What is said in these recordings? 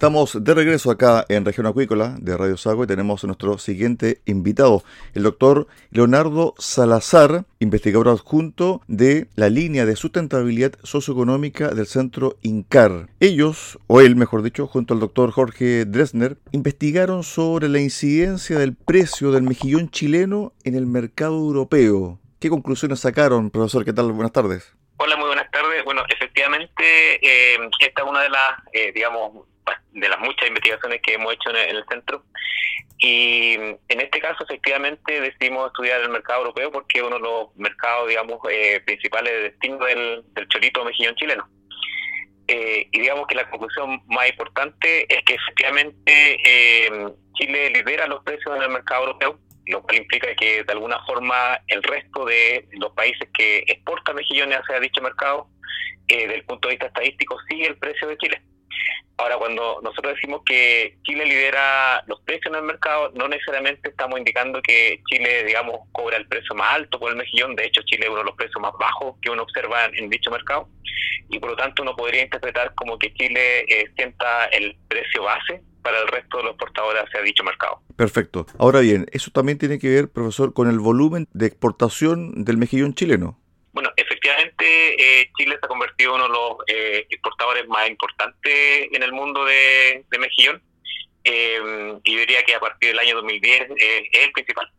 Estamos de regreso acá en Región Acuícola de Radio Sago y tenemos a nuestro siguiente invitado, el doctor Leonardo Salazar, investigador adjunto de la línea de sustentabilidad socioeconómica del Centro INCAR. Ellos, o él mejor dicho, junto al doctor Jorge Dresner, investigaron sobre la incidencia del precio del mejillón chileno en el mercado europeo. ¿Qué conclusiones sacaron, profesor? ¿Qué tal? Buenas tardes. Hola, muy buenas tardes. Bueno, efectivamente, eh, esta es una de las, eh, digamos, de las muchas investigaciones que hemos hecho en el, centro. Y en este caso, efectivamente, decidimos estudiar el mercado europeo porque es uno de los mercados, digamos, eh, principales de destino del, del cholito mejillón chileno. Eh, y digamos que la conclusión más importante es que efectivamente eh, Chile lidera los precios en el mercado europeo, lo cual implica que de alguna forma el resto de los países que exportan mejillones hacia dicho mercado, desde el punto de vista estadístico, sigue el precio de Chile. Ahora, cuando nosotros decimos que Chile lidera los precios en el mercado, no necesariamente estamos indicando que Chile, digamos, cobra el precio más alto por el mejillón. De hecho, Chile es uno de los precios más bajos que uno observa en, dicho mercado. Y por lo tanto, uno podría interpretar como que Chile eh, sienta el precio base para el resto de los exportadores hacia dicho mercado. Perfecto. Ahora bien, eso también tiene que ver, profesor, con el volumen de exportación del mejillón chileno. Bueno, efectivamente eh, Chile se ha convertido en uno de los eh, exportadores más importantes en el mundo de, mejillón eh, y diría que a partir del año 2010 es el principal.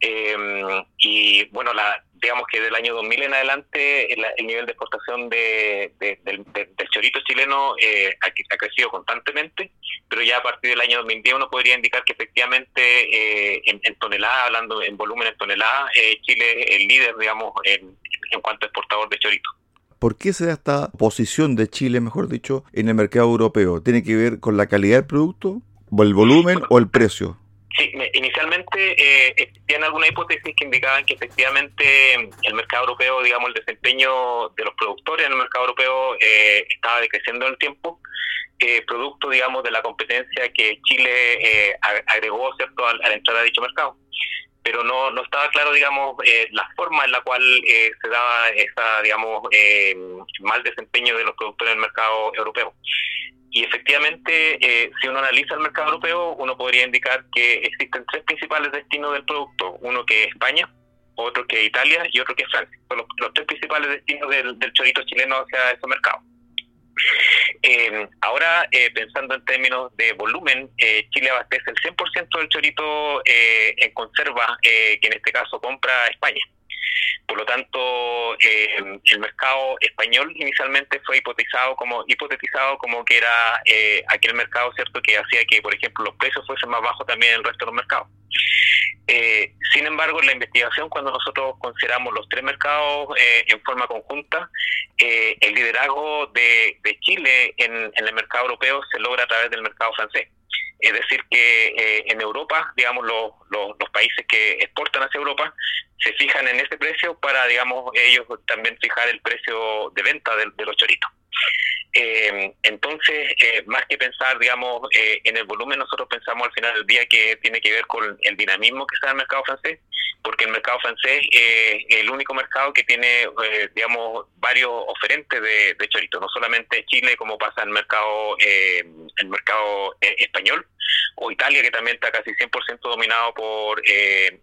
Y bueno, la, digamos que del año 2000 en adelante el, nivel de exportación de, del, chorito chileno ha, crecido constantemente, pero ya a partir del año 2010 uno podría indicar que efectivamente en, en toneladas, hablando en volumen en toneladas, Chile es el líder, digamos, en, en cuanto a exportador de chorito. ¿Por qué se da esta posición de Chile, mejor dicho, en el mercado europeo? ¿Tiene que ver con la calidad del producto, o el volumen o el precio? Sí, inicialmente eh, existían algunas hipótesis que indicaban que efectivamente el mercado europeo, digamos, el desempeño de los productores en el mercado europeo eh, estaba decreciendo en el tiempo, eh, producto, digamos, de la competencia que Chile eh, agregó, ¿cierto?, al, entrar a dicho mercado pero no, no estaba claro, digamos, eh, la forma en la cual eh, se daba esa, digamos, eh, mal desempeño de los productores en el mercado europeo. Y efectivamente, si uno analiza el mercado europeo, uno podría indicar que existen tres principales destinos del producto, uno que es España, otro que es Italia y otro que es Francia. Son los, tres principales destinos del, del chorito chileno hacia ese mercado. Eh, ahora, eh, pensando en términos de volumen, eh, Chile abastece el 100% del chorito eh, en conserva, que en este caso compra España. Por lo tanto, el mercado español inicialmente fue hipotetizado como hipotetizado como que era aquel mercado cierto que hacía que, por ejemplo, los precios fuesen más bajos también en el resto de los mercados. Eh, sin embargo, en la investigación, cuando nosotros consideramos los tres mercados eh, en forma conjunta, eh, el liderazgo de, Chile en, el mercado europeo se logra a través del mercado francés. Es decir, que en Europa, digamos, los, los, países que exportan hacia Europa se fijan en ese precio para, digamos, ellos también fijar el precio de venta de, de los choritos. Eh, entonces, eh, más que pensar, digamos, eh, en el volumen, nosotros pensamos al final del día que tiene que ver con el dinamismo que está en el mercado francés porque el mercado francés es el único mercado que tiene, eh, digamos, varios oferentes de, de, chorito, no solamente Chile como pasa en el mercado, eh, el mercado eh, español, o Italia que también está casi 100% dominado por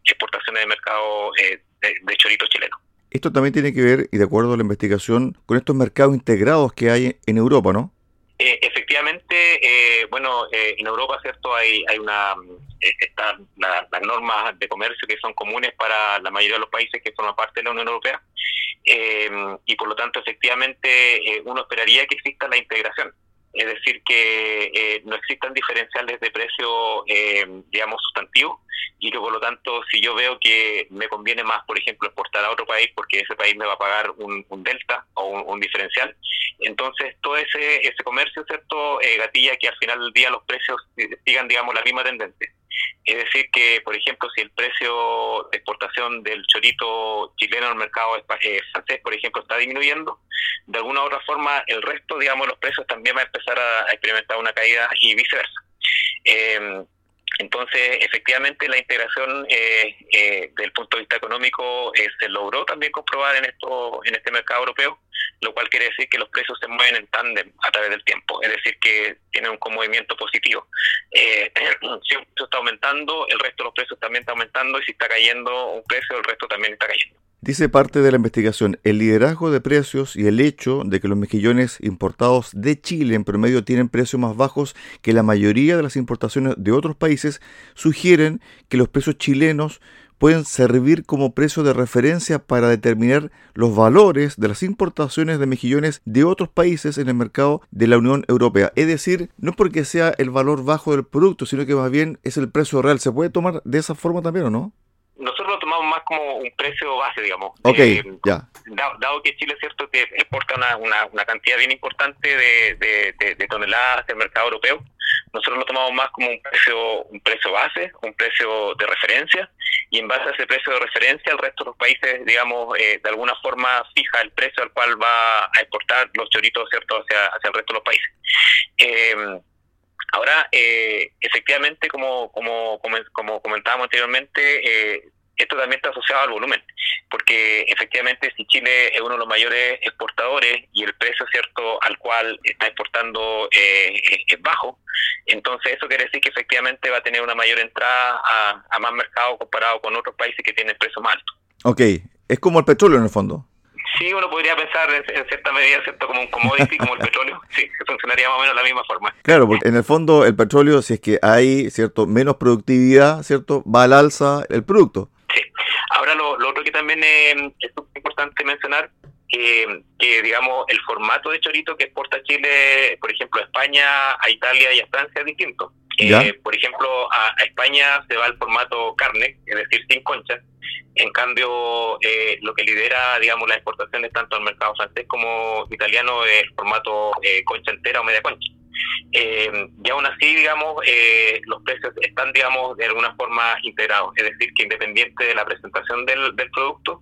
exportaciones de mercado de, de chorito chileno. Esto también tiene que ver, y de acuerdo a la investigación, con estos mercados integrados que hay en Europa, ¿no? Eh, efectivamente, eh, bueno, eh, en Europa, ¿cierto? Hay, hay una, están las normas de comercio que son comunes para la mayoría de los países que forman parte de la Unión Europea. y por lo tanto, efectivamente, uno esperaría que exista la integración es decir, que eh, no existan diferenciales de precio, eh, digamos, sustantivos, y que por lo tanto, si yo veo que me conviene más, por ejemplo, exportar a otro país porque ese país me va a pagar un, delta o un, diferencial, entonces todo ese, ese comercio, ¿cierto?, eh, gatilla que al final del día los precios sigan, digamos, la misma tendencia. Es decir, que, por ejemplo, si el precio de exportación del chorito chileno al mercado eh, francés, por ejemplo, está disminuyendo, de alguna u otra forma el resto, digamos, los precios también va a empezar a, experimentar una caída y viceversa. Eh, entonces, efectivamente, la integración eh, eh, del punto de vista económico eh, se logró también comprobar en esto en este mercado europeo, lo cual quiere decir que los precios se mueven en tándem a través del tiempo, es decir, que tienen un movimiento positivo. si un precio está aumentando, el resto de los precios también está aumentando, y si está cayendo un precio, el resto también está cayendo. Dice parte de la investigación, el liderazgo de precios y el hecho de que los mejillones importados de Chile en promedio tienen precios más bajos que la mayoría de las importaciones de otros países sugieren que los precios chilenos pueden servir como precio de referencia para determinar los valores de las importaciones de mejillones de otros países en el mercado de la Unión Europea. Es decir, no porque sea el valor bajo del producto, sino que más bien es el precio real. ¿Se puede tomar de esa forma también o no? Más como un precio base, digamos. Ok, eh, ya. Dado, que Chile es cierto que exporta una, una, cantidad bien importante de, de, toneladas del mercado europeo, nosotros lo tomamos más como un precio un precio base, un precio de referencia, y en base a ese precio de referencia, el resto de los países, digamos, eh, de alguna forma fija el precio al cual va a exportar los choritos, ¿cierto?, hacia, hacia el resto de los países. Eh, Ahora, eh, efectivamente, como, como, como, comentábamos anteriormente, eh, esto también está asociado al volumen, porque efectivamente si Chile es uno de los mayores exportadores y el precio cierto al cual está exportando eh, es bajo, entonces eso quiere decir que efectivamente va a tener una mayor entrada a, más mercado comparado con otros países que tienen precio más alto. Ok, es como el petróleo en el fondo. Sí, uno podría pensar en, cierta medida, ¿cierto? Como un commodity, como el petróleo. Sí, funcionaría más o menos de la misma forma. Claro, porque en el fondo el petróleo, si es que hay, ¿cierto? Menos productividad, ¿cierto? Va al alza el producto. Ahora, lo, otro que también es, importante mencionar, que, que, digamos, el formato de chorito que exporta Chile, por ejemplo, a España, a Italia y a Francia es distinto. Eh, por ejemplo, a, a, España se va el formato carne, es decir, sin conchas, en cambio, eh, lo que lidera, digamos, las exportaciones tanto al mercado francés como italiano es el formato eh, concha entera o media concha. Eh, y aún así, digamos, eh, los precios están, digamos, de alguna forma integrados. Es decir, que independiente de la presentación del, del producto,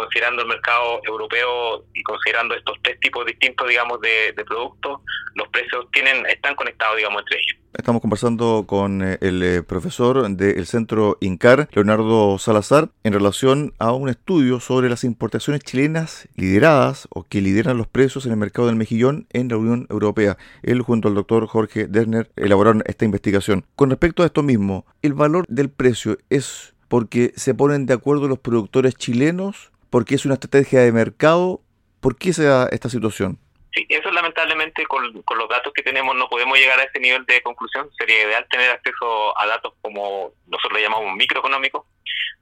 considerando el mercado europeo y considerando estos tres tipos distintos, digamos, de, productos, los precios tienen están conectados, digamos, entre ellos. Estamos conversando con eh, el eh, profesor del Centro INCAR, Leonardo Salazar, en relación a un estudio sobre las importaciones chilenas lideradas o que lideran los precios en el mercado del mejillón en la Unión Europea. Él junto al doctor Jorge Derner elaboraron esta investigación. Con respecto a esto mismo, ¿el valor del precio es porque se ponen de acuerdo los productores chilenos? ¿Porque es una estrategia de mercado? ¿Por qué se da esta situación? Sí, eso lamentablemente con, los datos que tenemos no podemos llegar a ese nivel de conclusión. Sería ideal tener acceso a datos como nosotros le llamamos microeconómicos.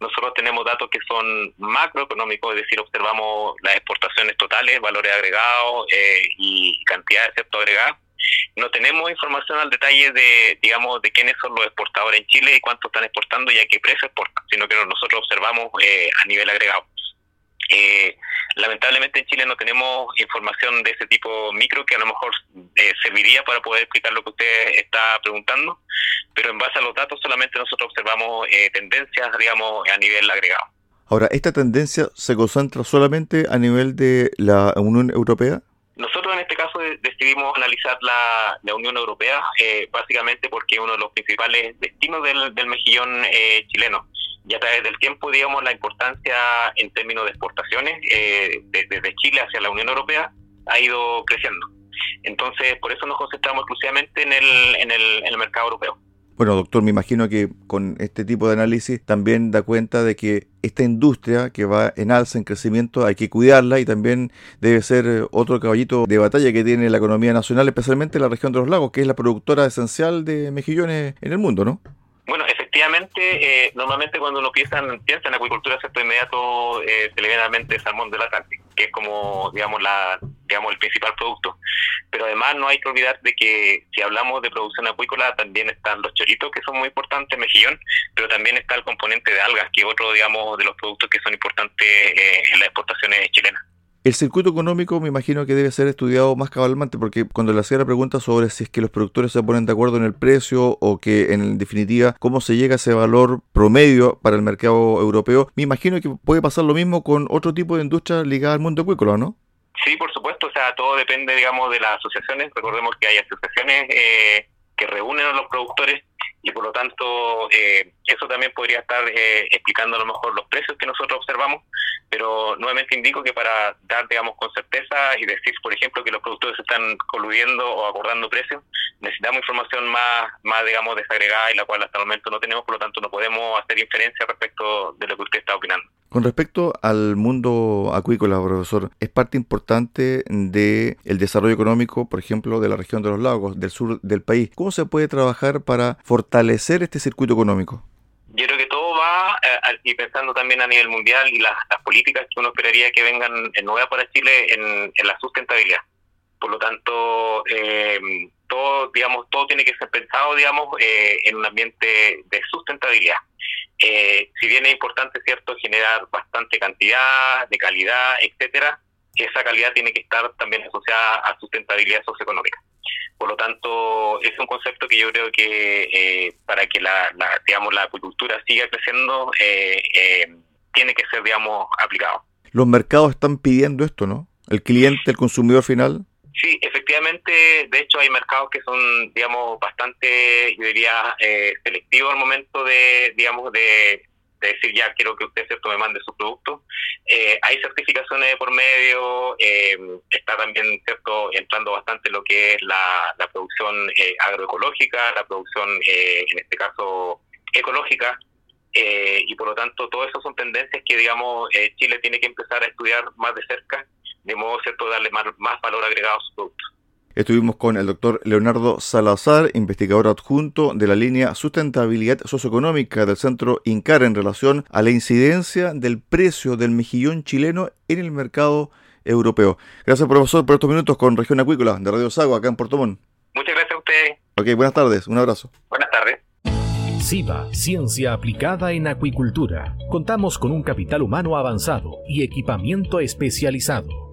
Nosotros tenemos datos que son macroeconómicos, es decir, observamos las exportaciones totales, valores agregados eh, y cantidad de excepto agregados. No tenemos información al detalle de, digamos, de quiénes son los exportadores en Chile y cuánto están exportando y a qué precio exportan, sino que nosotros observamos eh, a nivel agregado. Eh, lamentablemente en Chile no tenemos información de ese tipo micro que a lo mejor eh, serviría para poder explicar lo que usted está preguntando, pero en base a los datos solamente nosotros observamos eh, tendencias, digamos, a nivel agregado. Ahora, ¿esta tendencia se concentra solamente a nivel de la Unión Europea? Nosotros en este caso decidimos analizar la, la Unión Europea, básicamente porque uno de los principales destinos del, del mejillón chileno y a través del tiempo, digamos, la importancia en términos de exportaciones eh, desde Chile hacia la Unión Europea ha ido creciendo. Entonces, por eso nos concentramos exclusivamente en el, en el, en el mercado europeo. Bueno, doctor, me imagino que con este tipo de análisis también da cuenta de que esta industria que va en alza, en crecimiento, hay que cuidarla y también debe ser eh, otro caballito de batalla que tiene la economía nacional, especialmente la región de los lagos, que es la productora esencial de mejillones en el mundo, ¿no? Efectivamente, eh, normalmente cuando uno piensa en, acuicultura, de inmediato eh, se le viene a la mente salmón del Atlántico, que es como, digamos, la, digamos, el principal producto. Pero además no hay que olvidar de que si hablamos de producción acuícola, también están los choritos, que son muy importantes, mejillón, pero también está el componente de algas, que es otro, digamos, de los productos que son importantes eh, en las exportaciones chilenas. El circuito económico me imagino que debe ser estudiado más cabalmente porque cuando le hacía la pregunta sobre si es que los productores se ponen de acuerdo en el precio o que en definitiva cómo se llega a ese valor promedio para el mercado europeo, me imagino que puede pasar lo mismo con otro tipo de industria ligada al mundo acuícola, ¿no? Sí, por supuesto, o sea, todo depende, digamos, de las asociaciones. Recordemos que hay asociaciones eh, que reúnen a los productores y por lo tanto eh, eso también podría estar eh, explicando a lo mejor los precios que nosotros observamos pero nuevamente indico que para dar, digamos, con certeza y decir, por ejemplo, que los productores están coludiendo o acordando precios, necesitamos información más, más, digamos, desagregada y la cual hasta el momento no tenemos, por lo tanto no podemos hacer inferencia respecto de lo que usted está opinando. Con respecto al mundo acuícola, profesor, es parte importante de el desarrollo económico, por ejemplo, de la región de los lagos, del sur del país. ¿Cómo se puede trabajar para fortalecer este circuito económico? Yo creo que todo va, eh, y pensando también a nivel mundial y las, políticas que uno esperaría que vengan en nueva para Chile en, la sustentabilidad. Por lo tanto, eh, todo, digamos, todo tiene que ser pensado, digamos, eh, en un ambiente de sustentabilidad. Si bien es importante, cierto, generar bastante cantidad, de calidad, etcétera, esa calidad tiene que estar también asociada a sustentabilidad socioeconómica. Por lo tanto, es un concepto que yo creo que eh, para que la, digamos, la acuicultura siga creciendo, eh, eh, tiene que ser, digamos, aplicado. Los mercados están pidiendo esto, ¿no? El cliente, el consumidor final. Sí, efectivamente, de hecho hay mercados que son, digamos, bastante, yo diría, selectivos al momento de, digamos, de, de decir ya quiero que usted cierto me mande su producto. Eh, hay certificaciones por medio, eh, está también cierto entrando bastante lo que es la, producción eh, agroecológica, la producción en este caso ecológica. y por lo tanto, todo eso son tendencias que, digamos, Chile tiene que empezar a estudiar más de cerca, de modo cierto darle más, más valor agregado a sus productos. Estuvimos con el doctor Leonardo Salazar, investigador adjunto de la línea Sustentabilidad Socioeconómica del Centro INCAR en relación a la incidencia del precio del mejillón chileno en el mercado europeo. Gracias, profesor, por estos minutos con Región Acuícola de Radio Sago, acá en Puerto Montt. Muchas gracias a usted. Ok, buenas tardes, un abrazo. Buenas tardes. SIVA, Ciencia Aplicada en Acuicultura. Contamos con un capital humano avanzado y equipamiento especializado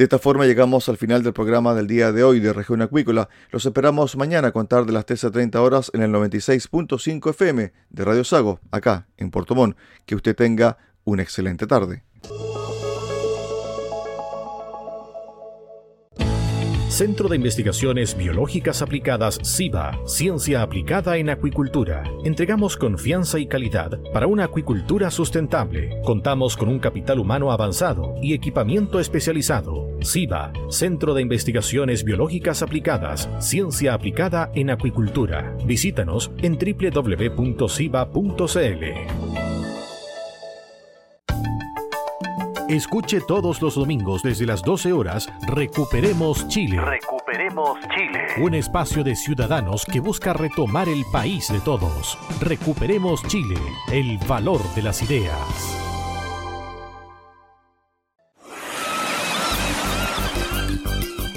De esta forma llegamos al final del programa del día de hoy de Región Acuícola. Los esperamos mañana a contar de las 13.30 horas en el 96.5 FM de Radio Sago, acá en Puerto Montt. Que usted tenga una excelente tarde. Centro de Investigaciones Biológicas Aplicadas CIBA, Ciencia Aplicada en Acuicultura. Entregamos confianza y calidad para una acuicultura sustentable. Contamos con un capital humano avanzado y equipamiento especializado. CIBA, Centro de Investigaciones Biológicas Aplicadas, Ciencia Aplicada en Acuicultura. Visítanos en www.ciba.cl. Escuche todos los domingos desde las 12 horas Recuperemos Chile. Recuperemos Chile. Un espacio de ciudadanos que busca retomar el país de todos. Recuperemos Chile, el valor de las ideas.